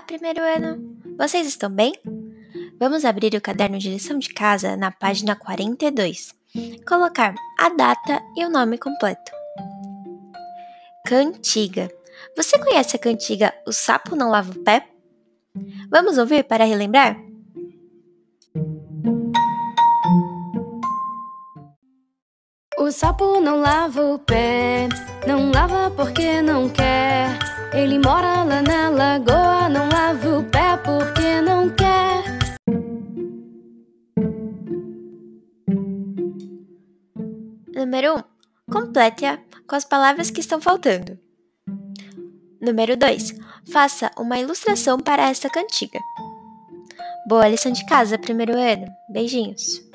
primeiro ano! Vocês estão bem? Vamos abrir o caderno de lição de casa na página 42. Colocar a data e o nome completo. Cantiga. Você conhece a cantiga O Sapo Não Lava o Pé? Vamos ouvir para relembrar? O sapo não lava o pé, não lava porque não quer. Ele mora lá na lagoa, Número 1. Um, complete-a com as palavras que estão faltando. Número 2. Faça uma ilustração para esta cantiga. Boa lição de casa, primeiro ano. Beijinhos.